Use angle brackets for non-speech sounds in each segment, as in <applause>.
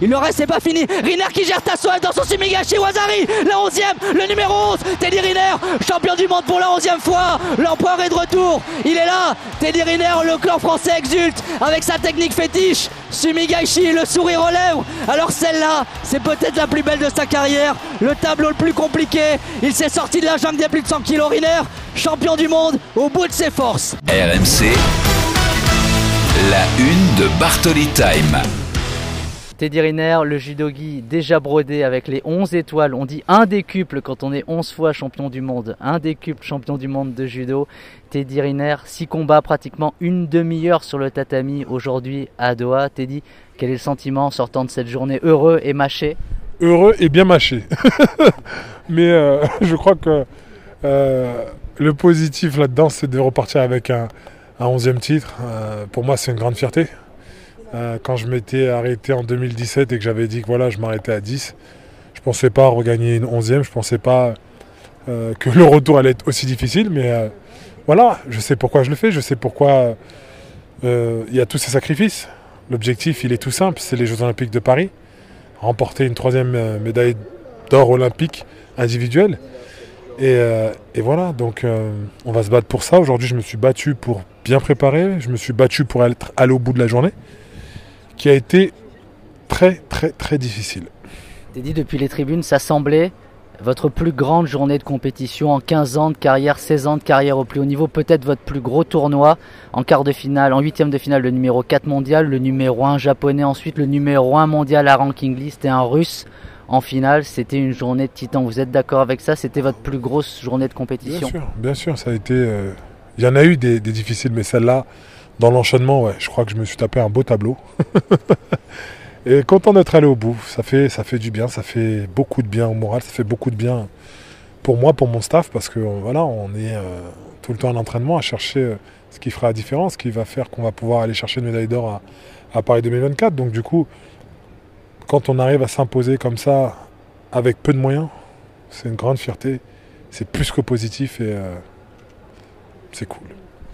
Il ne reste, c'est pas fini. Riner qui gère Tassoev dans son Sumigashi Wazari. La 11e, le numéro 11. Teddy Riner, champion du monde pour la 11e fois. L'empereur est de retour. Il est là. Teddy Riner, le clan français exulte avec sa technique fétiche. Sumigashi, le sourire aux lèvres. Alors celle-là, c'est peut-être la plus belle de sa carrière. Le tableau le plus compliqué. Il s'est sorti de la jungle des plus de 100 kilos. Riner, champion du monde au bout de ses forces. RMC, la une de Bartoli Time. Teddy Riner, le judogi déjà brodé avec les 11 étoiles. On dit un décuple quand on est 11 fois champion du monde. Un décuple champion du monde de judo. Teddy Riner, 6 combats, pratiquement une demi-heure sur le tatami aujourd'hui à Doha. Teddy, quel est le sentiment en sortant de cette journée heureux et mâché? Heureux et bien mâché. <laughs> Mais euh, <laughs> je crois que euh, le positif là-dedans, c'est de repartir avec un, un 11e titre. Euh, pour moi, c'est une grande fierté. Euh, quand je m'étais arrêté en 2017 et que j'avais dit que voilà, je m'arrêtais à 10, je pensais pas regagner une 11e, je pensais pas euh, que <laughs> le retour allait être aussi difficile, mais euh, voilà, je sais pourquoi je le fais, je sais pourquoi il y a tous ces sacrifices. L'objectif, il est tout simple, c'est les Jeux Olympiques de Paris, remporter une troisième médaille d'or olympique individuelle. Et, voilà, donc on va se battre pour ça. Aujourd'hui, je me suis battu pour bien préparer, je me suis battu pour être aller au bout de la journée qui a été très très très difficile. Dit depuis les tribunes, ça semblait votre plus grande journée de compétition en 15 ans de carrière, 16 ans de carrière au plus haut niveau, peut-être votre plus gros tournoi en quart de finale, en huitième de finale, le numéro 4 mondial, le numéro 1 japonais ensuite, le numéro 1 mondial à ranking list et un russe en finale. C'était une journée de titan. Vous êtes d'accord avec ça? C'était votre plus grosse journée de compétition? Bien sûr, bien sûr, ça a été. Euh, il y en a eu des, des difficiles, mais celle-là, dans l'enchaînement, ouais, je crois que je me suis tapé un beau tableau. <laughs> et content d'être allé au bout. Ça fait, ça fait du bien, ça fait beaucoup de bien au moral, ça fait beaucoup de bien pour moi, pour mon staff, parce que voilà, on est euh, tout le temps en entraînement à chercher euh, ce qui fera la différence, ce qui va faire qu'on va pouvoir aller chercher une médaille d'or à, Paris 2024. Donc du coup, quand on arrive à s'imposer comme ça, avec peu de moyens, c'est une grande fierté. C'est plus que positif et euh, c'est cool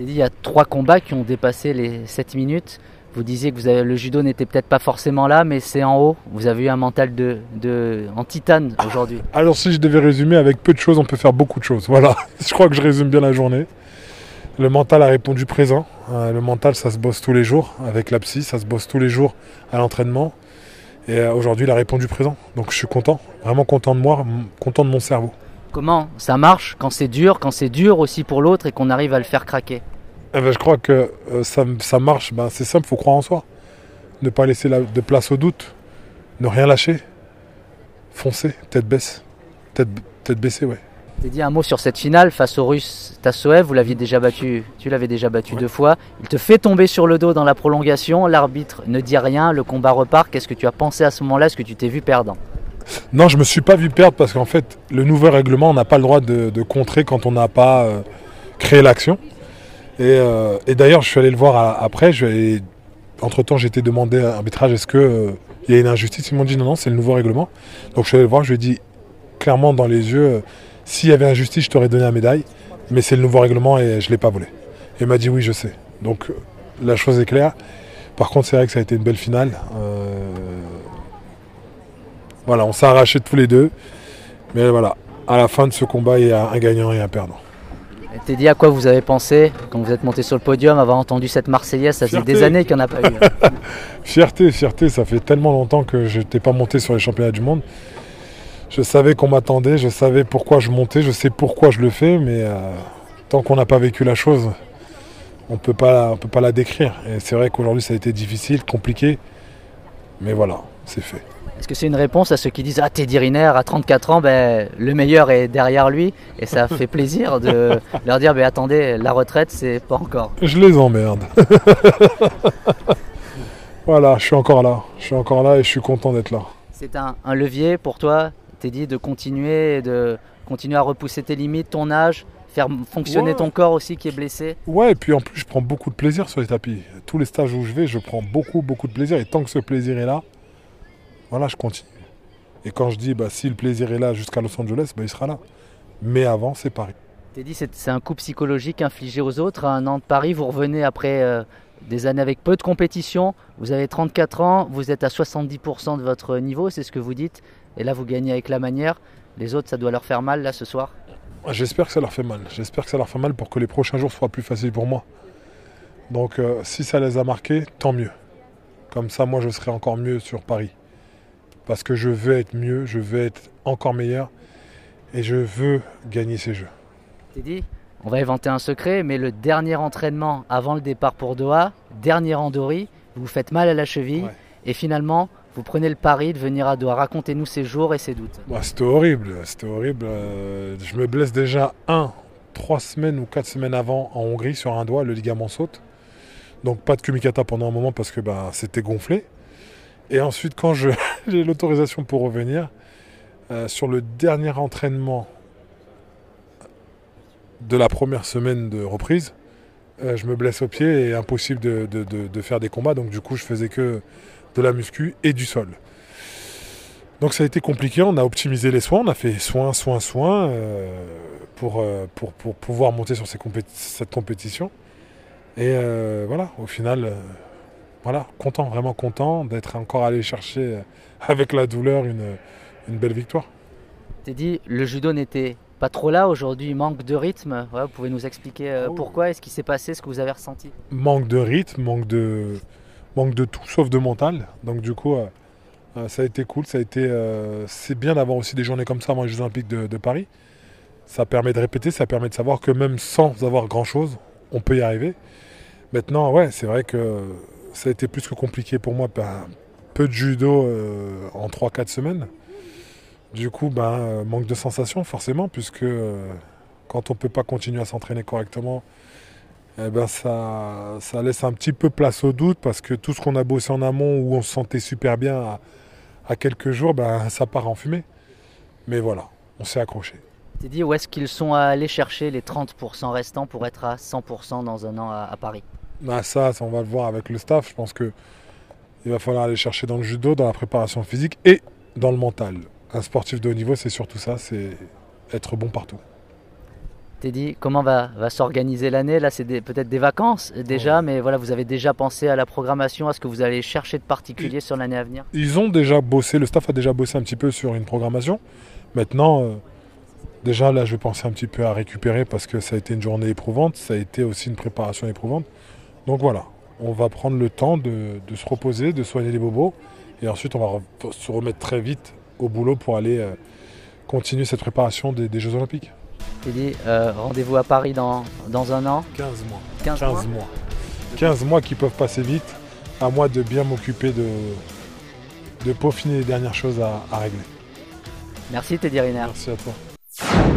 il y a trois combats qui ont dépassé les 7 minutes. Vous disiez que le judo n'était peut-être pas forcément là, mais c'est en haut. Vous avez eu un mental de, de en titane aujourd'hui. <laughs> Alors si je devais résumer, avec peu de choses, on peut faire beaucoup de choses. Voilà, <laughs> je crois que je résume bien la journée. Le mental a répondu présent. Euh, le mental, ça se bosse tous les jours avec la psy, ça se bosse tous les jours à l'entraînement. Et euh, aujourd'hui, il a répondu présent. Donc je suis content, vraiment content de moi, content de mon cerveau. Comment ça marche quand c'est dur, quand c'est dur aussi pour l'autre et qu'on arrive à le faire craquer. Eh ben, Je crois que euh, ça, marche, ben, c'est simple, il faut croire en soi. Ne pas laisser de place au doute, ne rien lâcher, foncer, tête baisse, tête, tête baissée, ouais. Tu dit un mot sur cette finale face au russe Tassoev, vous l'aviez déjà battu, tu l'avais déjà battu deux fois. Il te fait tomber sur le dos dans la prolongation, l'arbitre ne dit rien, le combat repart. Qu'est-ce que tu as pensé à ce moment-là? Est-ce que tu t'es vu perdant? Non, je me suis pas vu perdre parce qu'en fait, le nouveau règlement, on n'a pas le droit de, contrer quand on n'a pas euh, créé l'action. Euh, et, d'ailleurs, je suis allé le voir après. entre temps, été demandé à l'arbitrage est-ce qu'il euh, y a une injustice? Ils m'ont dit non, non, c'est le nouveau règlement. Donc je suis allé le voir, je lui ai dit clairement dans les yeux s'il y avait injustice, je t'aurais donné la médaille. Mais c'est le nouveau règlement et je ne l'ai pas volé. Et il m'a dit oui, je sais. Donc la chose est claire. Par contre, c'est vrai que ça a été une belle finale. Voilà, on s'est arrachés tous les deux. Mais voilà, à la fin de ce combat, il y a un gagnant et un perdant. T'es dit à quoi vous avez pensé quand vous êtes monté sur le podium, avoir entendu cette Marseillaise Ça fait des années qu'il n'y en a pas eu. <laughs> fierté, fierté, ça fait tellement longtemps que je n'étais pas monté sur les championnats du monde. Je savais qu'on m'attendait, je savais pourquoi je montais, je sais pourquoi je le fais, mais euh, tant qu'on n'a pas vécu la chose, on ne peut pas la décrire. Et c'est vrai qu'aujourd'hui ça a été difficile, compliqué, mais voilà, c'est fait. Est-ce que c'est une réponse à ceux qui disent Ah, Teddy Riner, à 34 ans, ben, le meilleur est derrière lui Et ça fait plaisir de <laughs> leur dire ben, Attendez, la retraite, c'est pas encore. Je les emmerde. <laughs> voilà, je suis encore là. Je suis encore là et je suis content d'être là. C'est un, levier pour toi, Teddy, de continuer, de continuer à repousser tes limites, ton âge, faire fonctionner Ouais. ton corps aussi qui est blessé? Ouais, et puis en plus, je prends beaucoup de plaisir sur les tapis. Tous les stages où je vais, je prends beaucoup, beaucoup de plaisir. Et tant que ce plaisir est là, voilà, je continue. Et quand je dis, bah, si le plaisir est là jusqu'à Los Angeles, bah, il sera là. Mais avant, c'est Paris. T'es dit c'est c'est un coup psychologique infligé aux autres. À un an de Paris, vous revenez après euh, des années avec peu de compétition. Vous avez 34 ans, vous êtes à 70% de votre niveau, c'est ce que vous dites. Et là, vous gagnez avec la manière. Les autres, ça doit leur faire mal là ce soir. J'espère que ça leur fait mal. J'espère que ça leur fait mal pour que les prochains jours soient plus faciles pour moi. Donc, euh, si ça les a marqués, tant mieux. Comme ça, moi, je serai encore mieux sur Paris. Parce que je veux être mieux, je veux être encore meilleur. Et je veux gagner ces jeux. T'es dit on va inventer un secret, mais le dernier entraînement avant le départ pour Doha, dernier randori, vous vous faites mal à la cheville. Ouais. Et finalement, vous prenez le pari de venir à Doha. Racontez-nous ces jours et ces doutes. Bah, c'était horrible, c'était horrible. Euh, je me blesse déjà un, trois semaines ou quatre semaines avant en Hongrie sur un doigt, le ligament saute. Donc pas de kumikata pendant un moment parce que bah, c'était gonflé. Et ensuite, quand <laughs> j'ai l'autorisation pour revenir, euh, sur le dernier entraînement de la première semaine de reprise, euh, je me blesse au pied et impossible de, faire des combats. Donc du coup, je faisais que de la muscu et du sol. Donc ça a été compliqué, on a optimisé les soins, on a fait soins, soins, soins euh, pour, pouvoir monter sur ces cette compétition. Et voilà, au final, voilà, content, vraiment content d'être encore allé chercher euh, avec la douleur une, une belle victoire. T'es dit le judo n'était pas trop là aujourd'hui, manque de rythme. Ouais, vous pouvez nous expliquer euh, Oh. pourquoi, est-ce qui s'est passé, ce que vous avez ressenti? Manque de rythme, manque de, manque de tout sauf de mental. Donc du coup, euh, euh, ça a été cool, ça a été, euh, c'est bien d'avoir aussi des journées comme ça avant les Jeux Olympiques de, de Paris. Ça permet de répéter, ça permet de savoir que même sans avoir grand-chose, on peut y arriver. Maintenant, ouais, c'est vrai que ça a été plus que compliqué pour moi. Ben, peu de judo euh, en 3-4 semaines. Du coup, ben, euh, manque de sensation forcément, puisque euh, quand on ne peut pas continuer à s'entraîner correctement, eh ben ça, ça laisse un petit peu place au doute, parce que tout ce qu'on a bossé en amont, où on se sentait super bien à, quelques jours, ben, ça part en fumée. Mais voilà, on s'est accroché. T'es dit où est-ce qu'ils sont allés chercher les 30% restants pour être à 100% dans un an à Paris? Ah, ça, ça, on va le voir avec le staff. Je pense que il va falloir aller chercher dans le judo, dans la préparation physique et dans le mental. Un sportif de haut niveau, c'est surtout ça, c'est être bon partout. T'es dit comment va, va s'organiser l'année? Là, c'est peut-être des vacances déjà, mais voilà, vous avez déjà pensé à la programmation, à ce que vous allez chercher de particulier sur l'année à venir? Ils ont déjà bossé, le staff a déjà bossé un petit peu sur une programmation. Maintenant, euh, déjà là, je vais penser un petit peu à récupérer parce que ça a été une journée éprouvante, ça a été aussi une préparation éprouvante. Donc voilà, on va prendre le temps de, de se reposer, de soigner les bobos, et ensuite on va re- se remettre très vite au boulot pour aller euh, continuer cette préparation des, des Jeux Olympiques. T'es dit euh, rendez-vous à Paris dans, dans un an 15 mois. 15, 15 mois mois. 15 mois qui peuvent passer vite, à moi de bien m'occuper de, de peaufiner les dernières choses à, à régler. Merci Teddy Riner. Merci à toi.